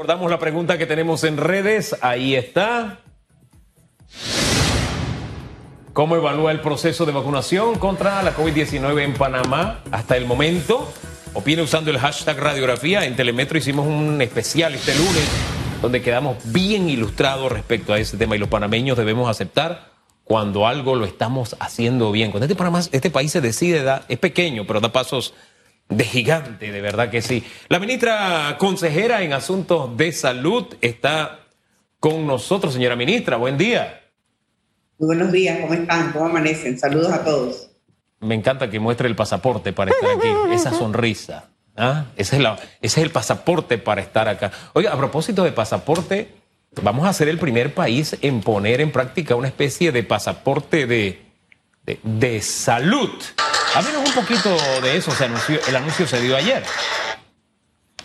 recordamos la pregunta que tenemos en redes. Ahí está. ¿Cómo evalúa el proceso de vacunación contra la COVID-19 en Panamá hasta el momento? Opine usando el hashtag radiografía. En Telemetro hicimos un especial este lunes donde quedamos bien ilustrados respecto a ese tema y los panameños debemos aceptar cuando algo lo estamos haciendo bien. Cuando este, este país se decide, da, es pequeño, pero da pasos de gigante, de verdad que sí. La ministra consejera en asuntos de salud está con nosotros, señora ministra. Buen día. buenos días, ¿cómo están? ¿Cómo amanecen? Saludos a todos. Me encanta que muestre el pasaporte para estar aquí, esa sonrisa. ¿ah? Ese, es ese es el pasaporte para estar acá. Oiga, a propósito de pasaporte, vamos a ser el primer país en poner en práctica una especie de pasaporte de, de, salud. Háblenos un poquito de eso, se anunció, el anuncio se dio ayer.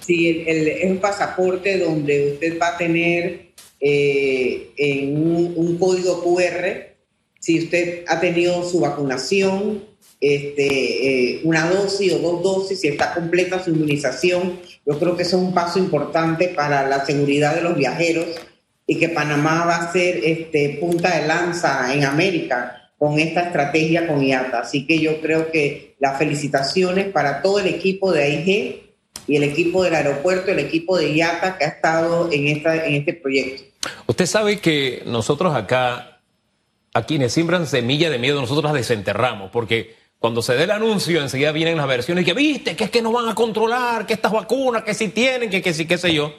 Sí, es un pasaporte donde usted va a tener eh, en un, código QR si usted ha tenido su vacunación, este, eh, una dosis o dos dosis, si está completa su inmunización. Yo creo que eso es un paso importante para la seguridad de los viajeros y que Panamá va a ser este, punta de lanza en América con esta estrategia con IATA. Así que yo creo que las felicitaciones para todo el equipo de AIG y el equipo del aeropuerto, el equipo de IATA que ha estado en, este proyecto. Usted sabe que nosotros acá, a quienes siembran semilla de miedo, nosotros las desenterramos, porque cuando se dé el anuncio, enseguida vienen las versiones que, viste, que es que nos van a controlar, que estas vacunas, que si tienen, que, que sí, qué sé yo.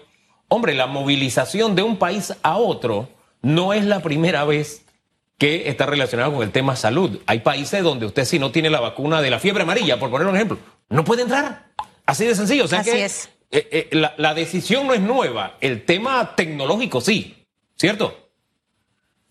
Hombre, la movilización de un país a otro no es la primera vez que está relacionado con el tema salud. Hay países donde usted si no tiene la vacuna de la fiebre amarilla, por poner un ejemplo, no puede entrar. Así de sencillo. O sea Así que es. Eh, eh, la, la, decisión no es nueva, el tema tecnológico sí, ¿cierto?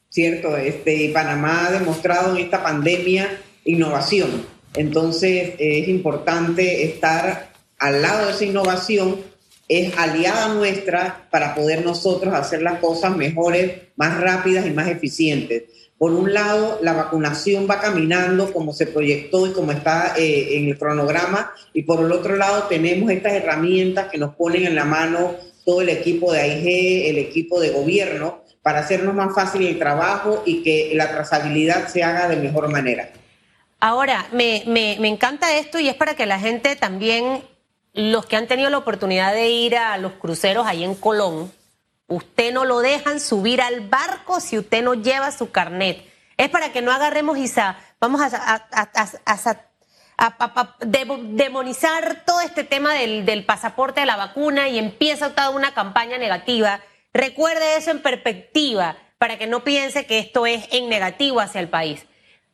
Cierto, este, Panamá ha demostrado en esta pandemia innovación. Entonces es importante estar al lado de esa innovación es aliada nuestra para poder nosotros hacer las cosas mejores, más rápidas y más eficientes. Por un lado, la vacunación va caminando como se proyectó y como está eh, en el cronograma, y por el otro lado tenemos estas herramientas que nos ponen en la mano todo el equipo de AIG, el equipo de gobierno, para hacernos más fácil el trabajo y que la trazabilidad se haga de mejor manera. Ahora, me, me, me encanta esto y es para que la gente también los que han tenido la oportunidad de ir a los cruceros ahí en Colón, usted no lo dejan subir al barco si usted no lleva su carnet. Es para que no agarremos y vamos a, demonizar todo este tema del, del, pasaporte de la vacuna y empieza toda una campaña negativa. Recuerde eso en perspectiva para que no piense que esto es en negativo hacia el país.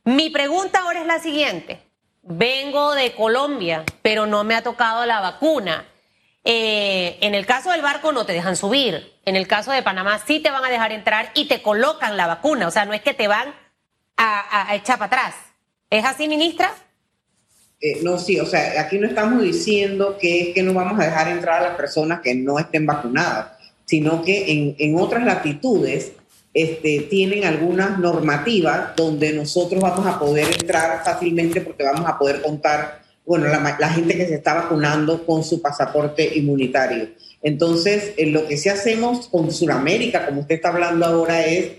Mi pregunta ahora es la siguiente vengo de Colombia, pero no me ha tocado la vacuna. Eh, en el caso del barco no te dejan subir. En el caso de Panamá sí te van a dejar entrar y te colocan la vacuna. O sea, no es que te van a, echar para atrás. ¿Es así, ministra? Eh, no, sí, o sea, aquí no estamos diciendo que es que no vamos a dejar entrar a las personas que no estén vacunadas, sino que en, otras latitudes este, tienen algunas normativas donde nosotros vamos a poder entrar fácilmente porque vamos a poder contar, bueno, la, gente que se está vacunando con su pasaporte inmunitario. Entonces, en lo que sí hacemos con Sudamérica, como usted está hablando ahora, es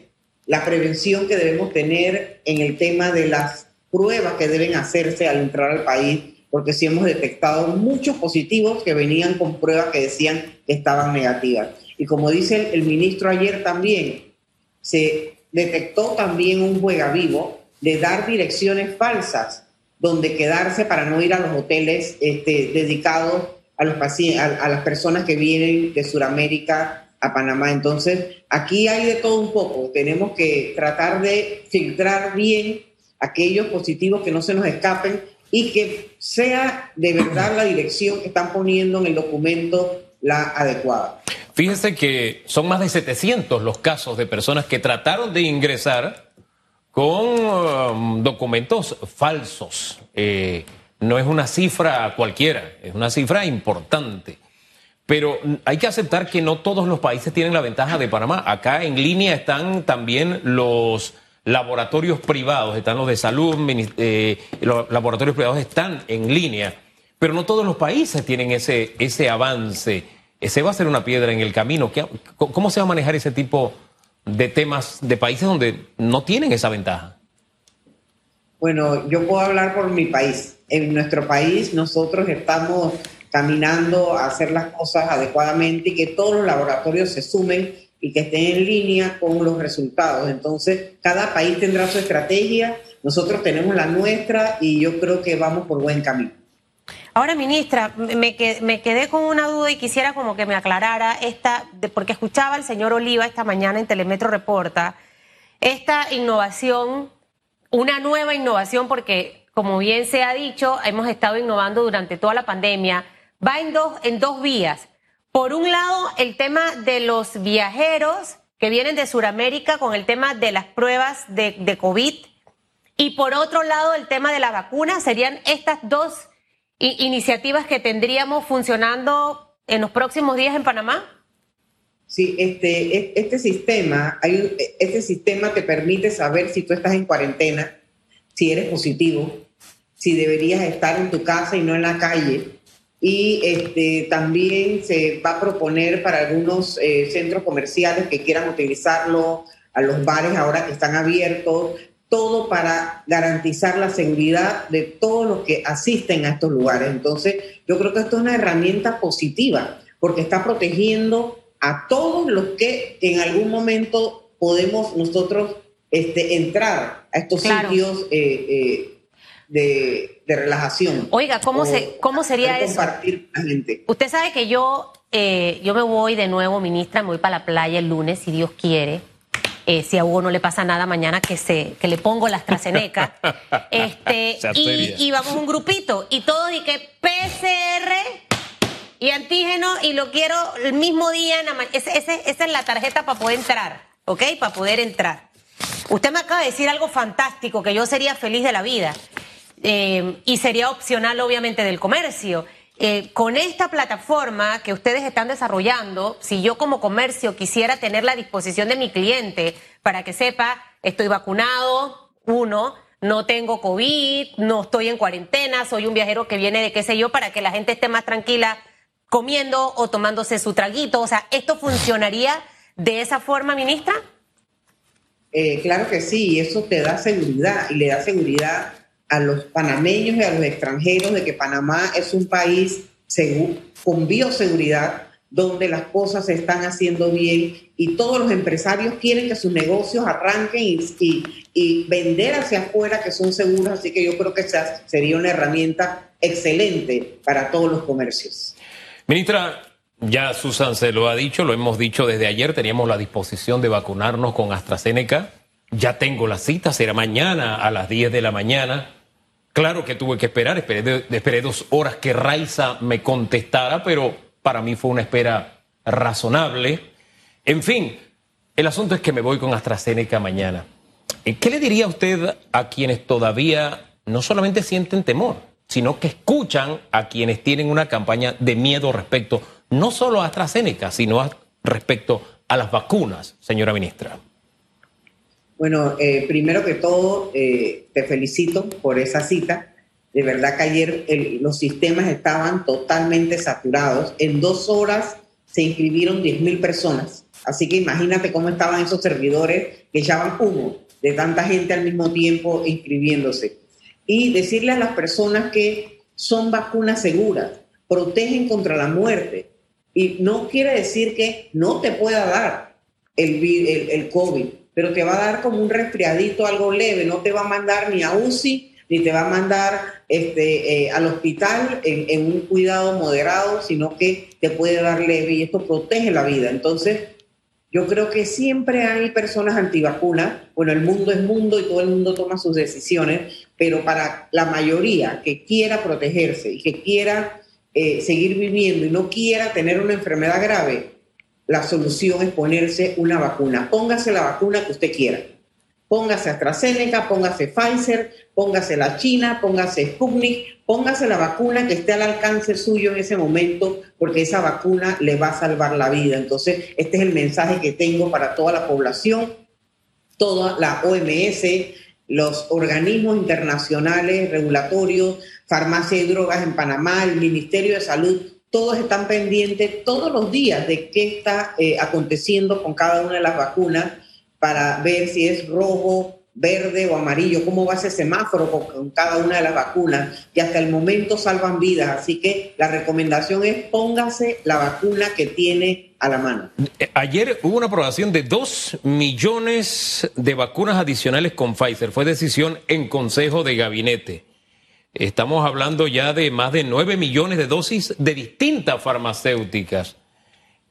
la prevención que debemos tener en el tema de las pruebas que deben hacerse al entrar al país, porque sí hemos detectado muchos positivos que venían con pruebas que decían que estaban negativas. Y como dice el ministro ayer también, se detectó también un juega vivo de dar direcciones falsas donde quedarse para no ir a los hoteles este, dedicados a, los a, las personas que vienen de Sudamérica a Panamá. Entonces, aquí hay de todo un poco. Tenemos que tratar de filtrar bien aquellos positivos que no se nos escapen y que sea de verdad la dirección que están poniendo en el documento la adecuada. Fíjense que son más de 700 los casos de personas que trataron de ingresar con um, documentos falsos. Eh, no es una cifra cualquiera, es una cifra importante. Pero hay que aceptar que no todos los países tienen la ventaja de Panamá. Acá en línea están también los laboratorios privados, están los de salud, eh, los laboratorios privados están en línea, pero no todos los países tienen ese, ese avance. ese va a ser una piedra en el camino. ¿Cómo se va a manejar ese tipo de temas de países donde no tienen esa ventaja? Bueno, yo puedo hablar por mi país. En nuestro país nosotros estamos caminando a hacer las cosas adecuadamente y que todos los laboratorios se sumen y que estén en línea con los resultados. Entonces, cada país tendrá su estrategia, nosotros tenemos la nuestra y yo creo que vamos por buen camino. Ahora, ministra, me quedé, con una duda y quisiera como que me aclarara esta, porque escuchaba al señor Oliva esta mañana en Telemetro Reporta, esta innovación, una nueva innovación, porque como bien se ha dicho, hemos estado innovando durante toda la pandemia, va en dos, en dos vías. Por un lado, el tema de los viajeros que vienen de Sudamérica con el tema de las pruebas de, de COVID. Y por otro lado, el tema de la vacuna. Serían estas dos iniciativas que tendríamos funcionando en los próximos días en Panamá? Sí, este, este sistema, hay este sistema te permite saber si tú estás en cuarentena, si eres positivo, si deberías estar en tu casa y no en la calle. Y este, también se va a proponer para algunos eh, centros comerciales que quieran utilizarlo, a los bares ahora que están abiertos, todo para garantizar la seguridad de todos los que asisten a estos lugares. Entonces, yo creo que esto es una herramienta positiva porque está protegiendo a todos los que en algún momento podemos nosotros este, entrar a estos sitios eh, eh, de, relajación. Oiga, ¿cómo, se, cómo sería eso? Compartir con la gente. Usted sabe que yo, eh, yo me voy de nuevo, ministra, me voy para la playa el lunes, si Dios quiere eh, si a Hugo no le pasa nada mañana que se que le pongo la AstraZeneca. este, y, vamos un grupito y todo y que PCR y antígeno y lo quiero el mismo día. Ese, esa es la tarjeta para poder entrar, ¿ok? Para poder entrar. Usted me acaba de decir algo fantástico, que yo sería feliz de la vida. Eh, y sería opcional, obviamente, del comercio. Eh, con esta plataforma que ustedes están desarrollando, si yo como comercio quisiera tener la disposición de mi cliente para que sepa, estoy vacunado, uno, no tengo COVID, no estoy en cuarentena, soy un viajero que viene de qué sé yo, para que la gente esté más tranquila comiendo o tomándose su traguito. O sea, ¿esto funcionaría de esa forma, ministra? Eh, claro que sí, eso te da seguridad y le da seguridad a los panameños y a los extranjeros de que Panamá es un país con bioseguridad, donde las cosas se están haciendo bien y todos los empresarios quieren que sus negocios arranquen y, vender hacia afuera que son seguros, así que yo creo que sería una herramienta excelente para todos los comercios. Ministra, ya Susan se lo ha dicho, lo hemos dicho desde ayer, teníamos la disposición de vacunarnos con AstraZeneca, ya tengo la cita, será mañana a las 10 de la mañana Claro que tuve que esperar, esperé, dos horas que Raiza me contestara, pero para mí fue una espera razonable. En fin, el asunto es que me voy con AstraZeneca mañana. Eh, ¿Qué le diría usted a quienes todavía no solamente sienten temor, sino que escuchan a quienes tienen una campaña de miedo respecto no solo a AstraZeneca, sino respecto a las vacunas, señora ministra? Bueno, eh, primero que todo, eh, te felicito por esa cita. De verdad que ayer los sistemas estaban totalmente saturados. En dos horas se inscribieron 10.000 personas. Así que imagínate cómo estaban esos servidores que echaban humo de tanta gente al mismo tiempo inscribiéndose. Y decirle a las personas que son vacunas seguras, protegen contra la muerte. Y no quiere decir que no te pueda dar el, el, el COVID pero te va a dar como un resfriadito, algo leve, no te va a mandar ni a UCI, ni te va a mandar este, eh, al hospital en, un cuidado moderado, sino que te puede dar leve y esto protege la vida. Entonces, yo creo que siempre hay personas antivacunas. Bueno, el mundo es mundo y todo el mundo toma sus decisiones, pero para la mayoría que quiera protegerse y que quiera eh, seguir viviendo y no quiera tener una enfermedad grave, la solución es ponerse una vacuna. Póngase la vacuna que usted quiera. Póngase AstraZeneca, póngase Pfizer, póngase la China, póngase Sputnik, póngase la vacuna que esté al alcance suyo en ese momento, porque esa vacuna le va a salvar la vida. Entonces, este es el mensaje que tengo para toda la población, toda la OMS, los organismos internacionales regulatorios, farmacia y drogas en Panamá, el Ministerio de Salud todos están pendientes todos los días de qué está eh, aconteciendo con cada una de las vacunas para ver si es rojo, verde o amarillo, cómo va ese semáforo con, cada una de las vacunas y hasta el momento salvan vidas. Así que la recomendación es póngase la vacuna que tiene a la mano. Eh, ayer hubo una aprobación de dos millones de vacunas adicionales con Pfizer. Fue decisión en Consejo de Gabinete. Estamos hablando ya de más de nueve millones de dosis de distintas farmacéuticas.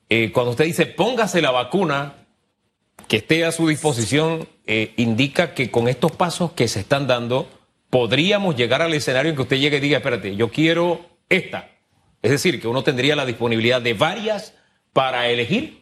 Eh, cuando usted dice póngase la vacuna, que esté a su disposición eh, indica que con estos pasos que se están dando podríamos llegar al escenario en que usted llegue y diga, espérate, yo quiero esta. Es decir, que uno tendría la disponibilidad de varias para elegir.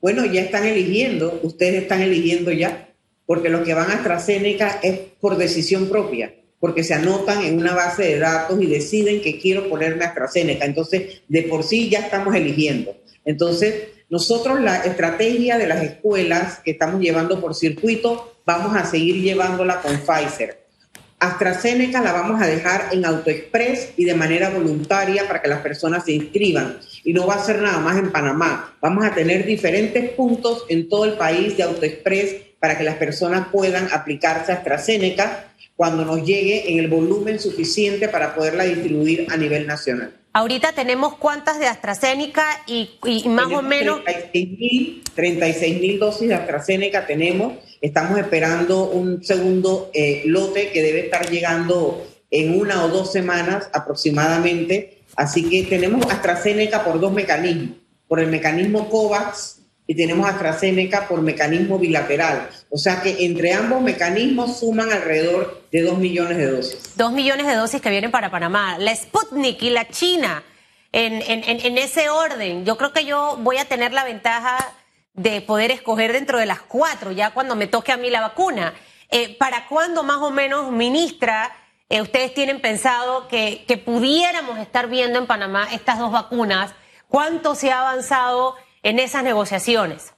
Bueno, ya están eligiendo, ustedes están eligiendo ya, porque los que van a AstraZeneca es por decisión propia, porque se anotan en una base de datos y deciden que quiero ponerme AstraZeneca. Entonces, de por sí ya estamos eligiendo. Entonces, nosotros la estrategia de las escuelas que estamos llevando por circuito, vamos a seguir llevándola con Pfizer. AstraZeneca la vamos a dejar en AutoExpress y de manera voluntaria para que las personas se inscriban. Y no va a ser nada más en Panamá. Vamos a tener diferentes puntos en todo el país de AutoExpress para que las personas puedan aplicarse a AstraZeneca cuando nos llegue en el volumen suficiente para poderla distribuir a nivel nacional. Ahorita tenemos cuántas de AstraZeneca y, más o menos... 36 mil dosis de AstraZeneca tenemos. Estamos esperando un segundo eh, lote que debe estar llegando en una o dos semanas aproximadamente. Así que tenemos AstraZeneca por dos mecanismos. Por el mecanismo COVAX y tenemos AstraZeneca por mecanismo bilateral. O sea que entre ambos mecanismos suman alrededor de 2 millones de dosis. 2 millones de dosis que vienen para Panamá. La Sputnik y la China, en, ese orden, yo creo que yo voy a tener la ventaja de poder escoger dentro de las cuatro, ya cuando me toque a mí la vacuna. Eh, ¿Para cuándo más o menos, ministra, eh, ustedes tienen pensado que pudiéramos estar viendo en Panamá estas dos vacunas? ¿Cuánto se ha avanzado? En esas negociaciones?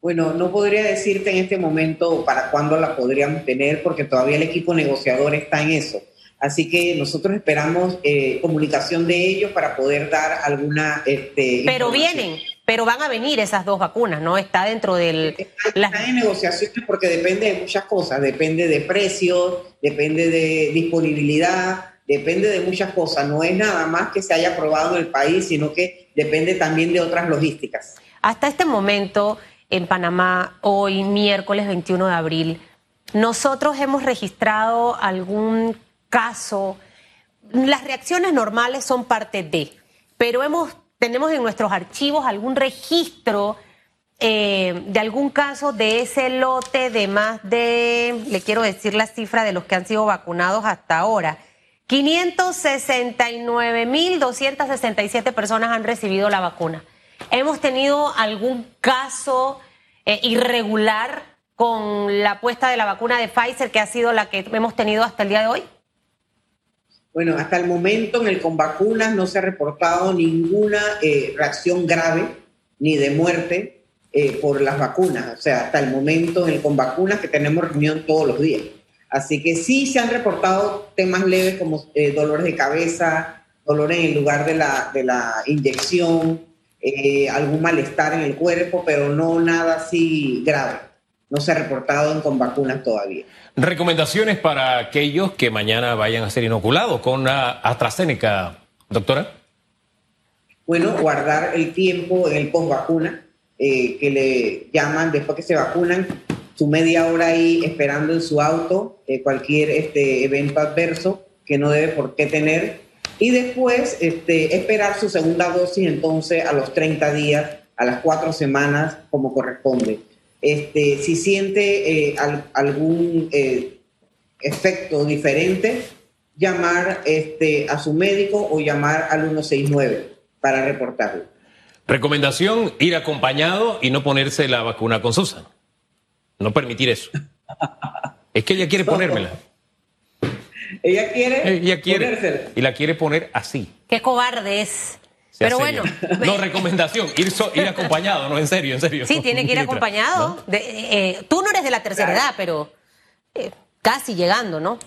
Bueno, no podría decirte en este momento para cuándo la podríamos tener, porque todavía el equipo negociador está en eso. Así que nosotros esperamos eh, comunicación de ellos para poder dar alguna. Este, pero vienen, pero van a venir esas dos vacunas, ¿no? Está dentro del. Está, en negociaciones porque depende de muchas cosas. Depende de precios, depende de disponibilidad, depende de muchas cosas. No es nada más que se haya aprobado en el país, sino que depende también de otras logísticas. Hasta este momento, en Panamá, hoy miércoles 21 de abril, nosotros hemos registrado algún caso. Las reacciones normales son parte de, pero hemos, tenemos en nuestros archivos algún registro eh, de algún caso de ese lote de más de, le quiero decir la cifra de los que han sido vacunados hasta ahora. 569.267 personas han recibido la vacuna. ¿Hemos tenido algún caso eh, irregular con la puesta de la vacuna de Pfizer, que ha sido la que hemos tenido hasta el día de hoy? Bueno, hasta el momento en el con vacunas no se ha reportado ninguna eh, reacción grave ni de muerte eh, por las vacunas. O sea, hasta el momento en el con vacunas que tenemos reunión todos los días. Así que sí se han reportado temas leves como eh, dolores de cabeza, dolor en el lugar de la, de la inyección, eh, algún malestar en el cuerpo, pero no nada así grave. No se ha reportado con vacunas todavía. Recomendaciones para aquellos que mañana vayan a ser inoculados con AstraZeneca, doctora. Bueno, guardar el tiempo en el post vacuna, eh, que le llaman después que se vacunan, su media hora ahí esperando en su auto eh, cualquier este, evento adverso que no debe por qué tener. Y después este, esperar su segunda dosis entonces a los 30 días, a las cuatro semanas, como corresponde. Este, si siente eh, algún eh, efecto diferente, llamar este, a su médico o llamar al 169 para reportarlo. Recomendación, ir acompañado y no ponerse la vacuna con Susan. No permitir eso. Es que ella quiere ponérmela. Ella quiere, ella quiere Y la quiere poner así. Qué cobarde es. Pero bueno. No, recomendación, ir, ir acompañado, no, en serio, en serio. Sí, tiene que ir acompañado. Eh, tú no eres de la tercera edad, pero eh, casi llegando, ¿no?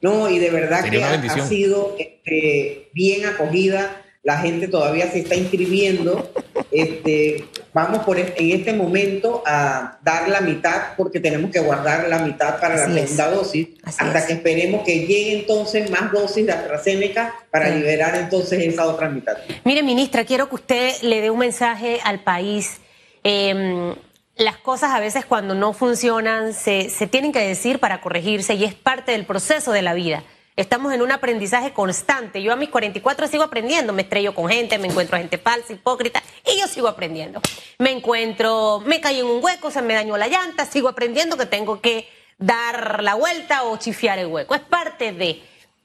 No, y de verdad que ha, ha, sido este, bien acogida la gente todavía se está inscribiendo. Este, vamos por en este momento a dar la mitad porque tenemos que guardar la mitad para la segunda dosis hasta que esperemos que llegue entonces más dosis de AstraZeneca para liberar entonces esa otra mitad. Mire, ministra, quiero que usted le dé un mensaje al país. Em, las cosas a veces cuando no funcionan se, se tienen que decir para corregirse y es parte del proceso de la vida. Estamos en un aprendizaje constante. Yo a mis 44 sigo aprendiendo. Me estrello con gente, me encuentro gente falsa, hipócrita, y yo sigo aprendiendo. Me encuentro, me caí en un hueco, se me dañó la llanta, sigo aprendiendo que tengo que dar la vuelta o chifiar el hueco. Es parte de.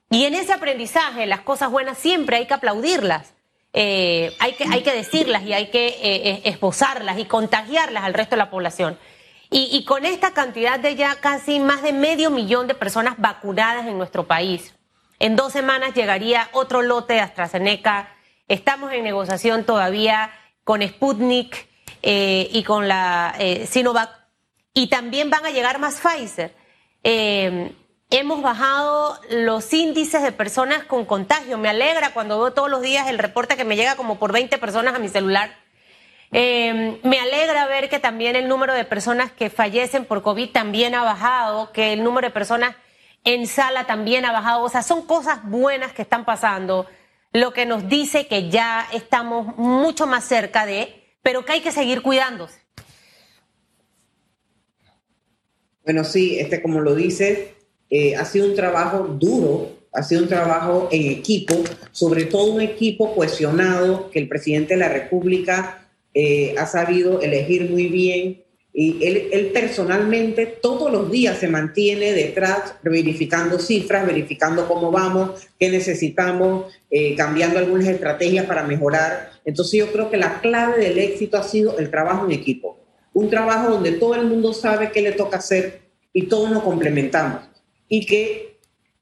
Y en ese aprendizaje, las cosas buenas siempre hay que aplaudirlas. Eh, hay, que, hay que decirlas y hay que eh, eh, esposarlas y contagiarlas al resto de la población. Y, con esta cantidad de ya casi más de medio millón de personas vacunadas en nuestro país, en dos semanas llegaría otro lote de AstraZeneca. Estamos en negociación todavía con Sputnik eh, y con la eh, Sinovac. Y también van a llegar más Pfizer. Eh, hemos bajado los índices de personas con contagio. Me alegra cuando veo todos los días el reporte que me llega como por 20 personas a mi celular eh, me alegra ver que también el número de personas que fallecen por COVID también ha bajado, que el número de personas en sala también ha bajado. O sea, son cosas buenas que están pasando, lo que nos dice que ya estamos mucho más cerca de, pero que hay que seguir cuidándose. Bueno, sí, este, como lo dice, eh, ha sido un trabajo duro, ha sido un trabajo en equipo, sobre todo un equipo cohesionado que el presidente de la República eh, ha sabido elegir muy bien y él, personalmente todos los días se mantiene detrás, verificando cifras, verificando cómo vamos, qué necesitamos, eh, cambiando algunas estrategias para mejorar. Entonces yo creo que la clave del éxito ha sido el trabajo en equipo. Un trabajo donde todo el mundo sabe qué le toca hacer y todos nos complementamos. Y que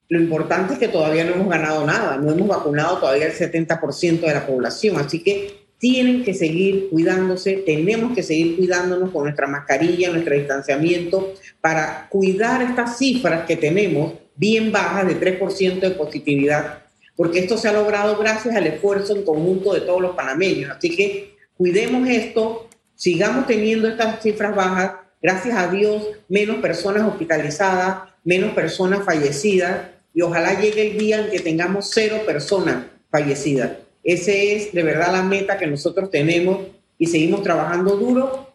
lo importante es que todavía no hemos ganado nada, no hemos vacunado todavía el 70% de la población. Así que tienen que seguir cuidándose, tenemos que seguir cuidándonos con nuestra mascarilla, nuestro distanciamiento, para cuidar estas cifras que tenemos bien bajas de 3% de positividad, porque esto se ha logrado gracias al esfuerzo en conjunto de todos los panameños. Así que cuidemos esto, sigamos teniendo estas cifras bajas, gracias a Dios, menos personas hospitalizadas, menos personas fallecidas, y ojalá llegue el día en que tengamos cero personas fallecidas. Ese es de verdad la meta que nosotros tenemos y seguimos trabajando duro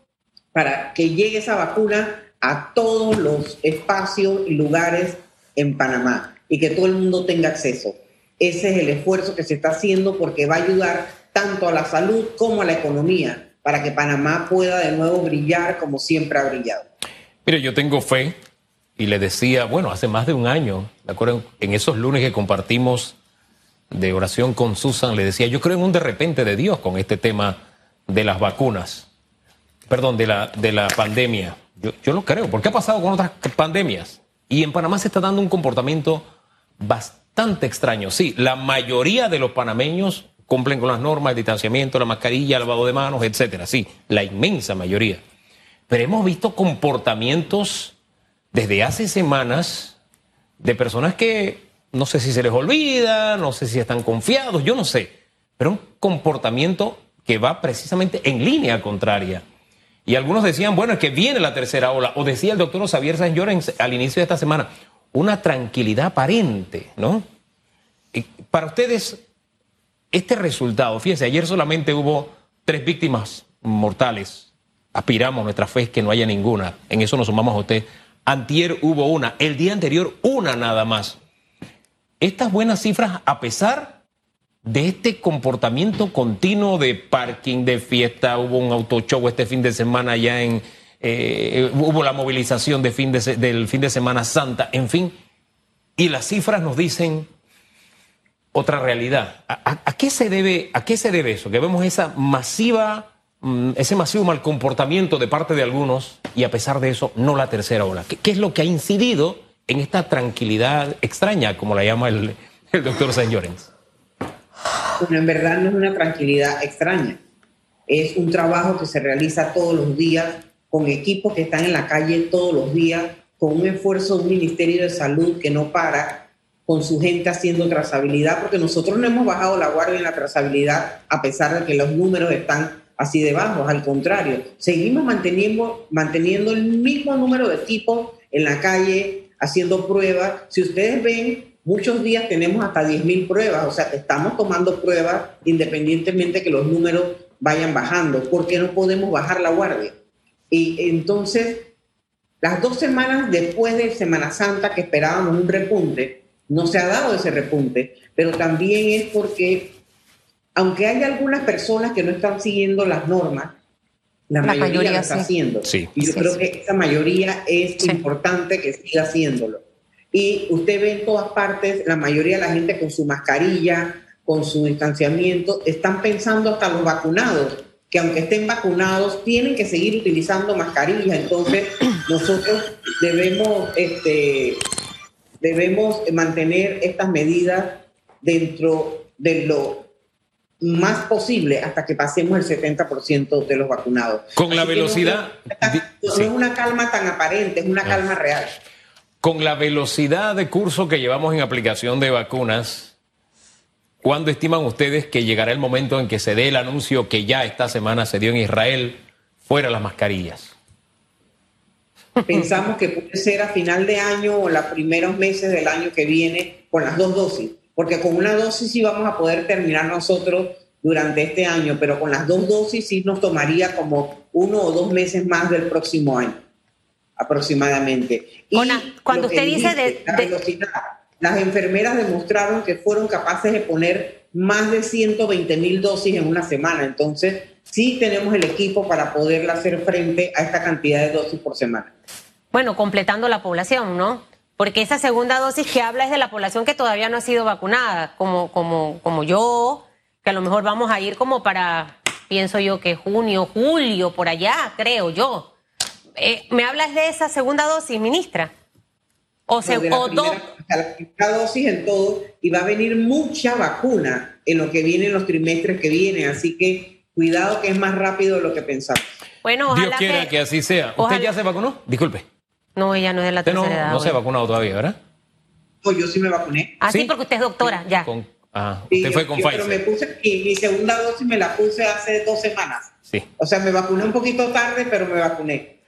para que llegue esa vacuna a todos los espacios y lugares en Panamá y que todo el mundo tenga acceso. Ese es el esfuerzo que se está haciendo porque va a ayudar tanto a la salud como a la economía para que Panamá pueda de nuevo brillar como siempre ha brillado. Mire, yo tengo fe y le decía, bueno, hace más de un año, ¿de acuerdo? En esos lunes que compartimos de oración con Susan le decía, yo creo en un de repente de Dios con este tema de las vacunas, perdón, de la, de la pandemia. Yo, yo lo creo, porque ha pasado con otras pandemias. Y en Panamá se está dando un comportamiento bastante extraño. Sí, la mayoría de los panameños cumplen con las normas, el distanciamiento, la mascarilla, el lavado de manos, etcétera. Sí, la inmensa mayoría. Pero hemos visto comportamientos desde hace semanas de personas que no sé si se les olvida, no sé si están confiados, yo no sé, pero un comportamiento que va precisamente en línea contraria. Y algunos decían, bueno, es que viene la tercera ola, o decía el doctor Xavier Llorens al inicio de esta semana, una tranquilidad aparente, ¿no? Y para ustedes, este resultado, fíjense, ayer solamente hubo tres víctimas mortales. Aspiramos, nuestra fe es que no haya ninguna. En eso nos sumamos a usted. Antier hubo una, el día anterior una nada más estas buenas cifras a pesar de este comportamiento continuo de parking, de fiesta, hubo un auto show este fin de semana ya en, eh, hubo la movilización del fin de semana santa, en fin, y las cifras nos dicen otra realidad. ¿A, qué, se debe, ¿A qué se debe eso? Que vemos esa masiva, mm, ese masivo mal comportamiento de parte de algunos y a pesar de eso no la tercera ola. qué es lo que ha incidido? En esta tranquilidad extraña, como la llama el, doctor Saint Llorens? Bueno, en verdad no es una tranquilidad extraña. Es un trabajo que se realiza todos los días con equipos que están en la calle todos los días con un esfuerzo de un Ministerio de Salud que no para, con su gente haciendo trazabilidad, porque nosotros no hemos bajado la guardia en la trazabilidad a pesar de que los números están así de bajos, al contrario, seguimos manteniendo, manteniendo el mismo número de equipos en la calle, haciendo pruebas. Si ustedes ven, muchos días tenemos hasta 10.000 pruebas, o sea, estamos tomando pruebas independientemente que los números vayan bajando. ¿Por qué no podemos bajar la guardia? Y entonces, las dos semanas después de Semana Santa que esperábamos un repunte, no se ha dado ese repunte, pero también es porque aunque hay algunas personas que no están siguiendo las normas, la, mayoría, lo está haciendo. Y yo creo que esa mayoría es importante que siga haciéndolo. Y usted ve en todas partes, la mayoría de la gente con su mascarilla, con su distanciamiento, están pensando hasta los vacunados, que aunque estén vacunados, tienen que seguir utilizando mascarilla. Entonces, nosotros debemos, este, debemos mantener estas medidas dentro de lo más posible hasta que pasemos el 70% de los vacunados. Con la velocidad... No, es una calma tan aparente, es una ah. calma real. Con la velocidad de curso que llevamos en aplicación de vacunas, ¿cuándo estiman ustedes que llegará el momento en que se dé el anuncio que ya esta semana se dio en Israel, fuera las mascarillas? Pensamos que puede ser a final de año o los primeros meses del año que viene con las dos dosis porque con una dosis sí vamos a poder terminar nosotros durante este año, pero con las dos dosis sí nos tomaría como uno o dos meses más del próximo año, aproximadamente. Y cuando usted dice de, las enfermeras demostraron que fueron capaces de poner más de 120 mil dosis en una semana, entonces sí tenemos el equipo para poderle hacer frente a esta cantidad de dosis por semana. Bueno, completando la población, ¿no? Porque esa segunda dosis que habla es de la población que todavía no ha sido vacunada, como, como, como yo, que a lo mejor vamos a ir como para, pienso yo que junio, julio, por allá, creo yo. Eh, ¿Me hablas de esa segunda dosis, ministra? O, se, o dos. La primera dosis en todo, y va a venir mucha vacuna en lo que viene en los trimestres que vienen, así que cuidado que es más rápido de lo que pensamos. Bueno, Dios quiera que, así sea. ¿Usted ya se vacunó? Disculpe. No, ella no es de la tercera no, edad. No se ha vacunado todavía, ¿verdad? Pues yo sí me vacuné. Ah, sí, porque usted es doctora, ya. ah, usted fue con Pfizer. Pero me puse, y mi segunda dosis me la puse hace dos semanas. Sí. O sea, me vacuné un poquito tarde, pero me vacuné.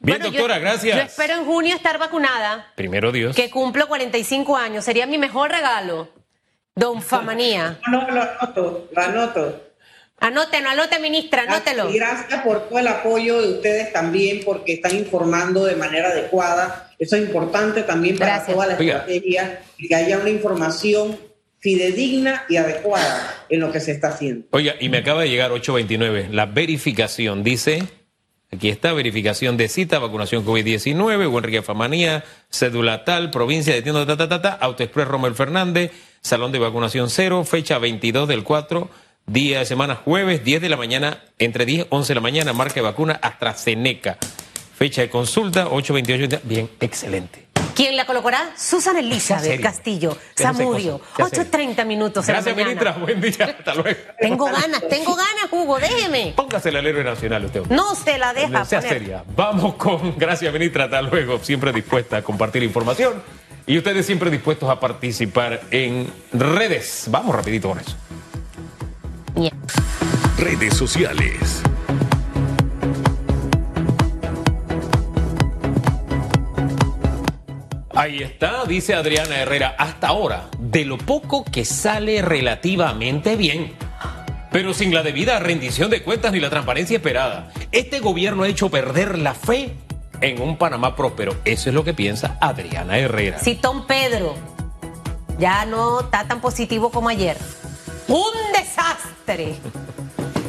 Bien, doctora, gracias. Yo espero en junio estar vacunada. Primero Dios. Que cumplo 45 años. Sería mi mejor regalo. Don Famanía. No, no, lo anoto, lo anoto. Anótenlo, anote, ministra, anótelo. Y gracias por todo el apoyo de ustedes también, porque están informando de manera adecuada. Eso es importante también para toda la estrategia, que haya una información fidedigna y adecuada en lo que se está haciendo. Oiga, y me acaba de llegar 829, la verificación dice, aquí está, verificación de cita, vacunación COVID-19, Enrique Famanía, cédula tal, provincia de tienda, ta, ta, ta, ta, Autoexpress Romel Fernández, salón de vacunación cero, fecha 22 del 4 Día de semana jueves, 10 de la mañana, entre 10 y 11 de la mañana, marca de vacuna AstraZeneca. Fecha de consulta, 8.28. Bien, excelente. ¿Quién la colocará? Susana Elizabeth Castillo, Samudio, 8.30 minutos. Gracias, ministra. Buen día. Hasta luego. Tengo ganas, tengo ganas, Hugo, déjeme. Póngase el héroe nacional usted. No se la deja. Sea seria. Vamos con. Gracias, ministra. Hasta luego. Siempre dispuesta a compartir información. Y ustedes siempre dispuestos a participar en redes. Vamos rapidito con eso. Redes sociales. Ahí está, dice Adriana Herrera, hasta ahora, de lo poco que sale relativamente bien, pero sin la debida rendición de cuentas ni la transparencia esperada. Este gobierno ha hecho perder la fe en un Panamá próspero. Eso es lo que piensa Adriana Herrera. Si Tom Pedro ya no está tan positivo como ayer. Un desastre.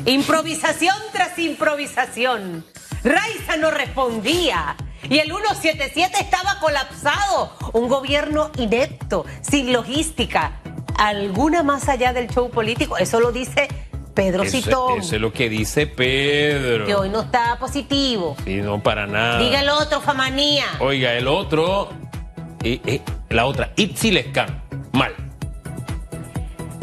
Improvisación tras improvisación. Raiza no respondía. Y el 177 estaba colapsado. Un gobierno inepto, sin logística. ¿Alguna más allá del show político? Eso lo dice Pedro Citón. Eso es lo que dice Pedro. Que hoy no está positivo. Sí, no, para nada. Diga el otro, Famanía. Oiga, el otro. y la otra, Itzilescan. Mal.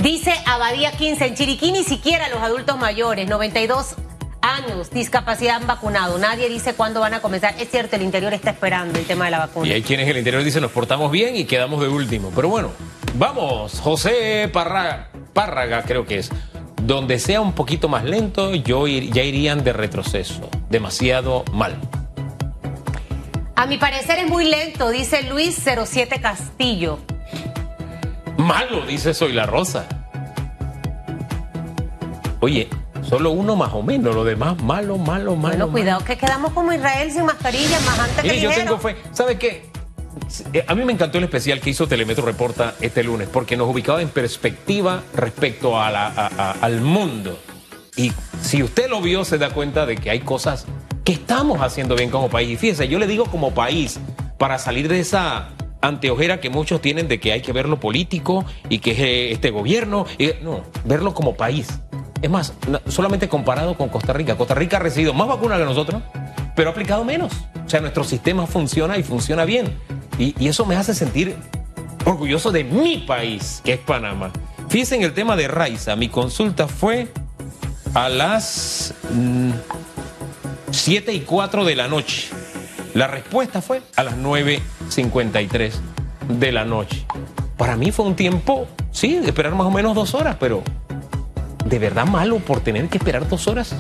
Dice Abadía 15, en Chiriquí ni siquiera los adultos mayores, 92 años, discapacidad han vacunado. Nadie dice cuándo van a comenzar. Es cierto, el interior está esperando el tema de la vacuna. Y hay quienes en el interior dicen nos portamos bien y quedamos de último. Pero bueno, vamos, José Parra- Párraga creo que es. Donde sea un poquito más lento, yo ir- ya irían de retroceso. Demasiado mal. A mi parecer es muy lento, dice Luis 07 Castillo. Malo, dice Soy la Rosa. Oye, solo uno más o menos, lo demás malo, malo, malo. Bueno, malo. cuidado que quedamos como Israel sin mascarilla, más antes que yo tengo fe. ¿Sabe qué? Eh, A mí me encantó el especial que hizo Telemetro Reporta este lunes, porque nos ubicaba en perspectiva respecto a la- a- a- al mundo. Y si usted lo vio, se da cuenta de que hay cosas que estamos haciendo bien como país. Y fíjese, yo le digo como país, para salir de esa anteojera que muchos tienen de que hay que ver lo político y que es eh, este gobierno. no, verlo como país. Es más, solamente comparado con Costa Rica. Costa Rica ha recibido más vacunas que nosotros, pero ha aplicado menos. O sea, nuestro sistema funciona y funciona bien. Y, eso me hace sentir orgulloso de mi país, que es Panamá. Fíjense en el tema de Raiza. Mi consulta fue a las mm, 7 y 4 de la noche. La respuesta fue a las 9.53 de la noche. Para mí fue un tiempo, sí, esperar más o menos dos horas, pero de verdad malo por tener que esperar dos horas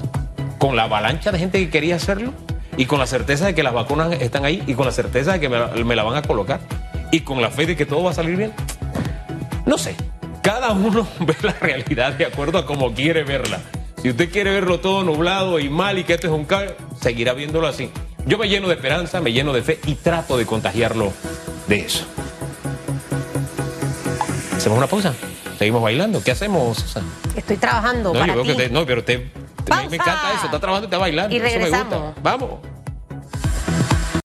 con la avalancha de gente que quería hacerlo y con la certeza de que las vacunas están ahí y con la certeza de que me la, van a colocar y con la fe de que todo va a salir bien. No sé, cada uno ve la realidad de acuerdo a como quiere verla. Si usted quiere verlo todo nublado y mal y que esto es un caos, seguirá viéndolo así. Yo me lleno de esperanza, me lleno de fe y trato de contagiarlo de eso. ¿Hacemos una pausa? ¿Seguimos bailando? ¿Qué hacemos, Susana? Estoy trabajando No, para yo veo ti. que usted, no, pero usted, me Pausa. encanta eso, está trabajando y está bailando. Y eso me gusta. Vamos.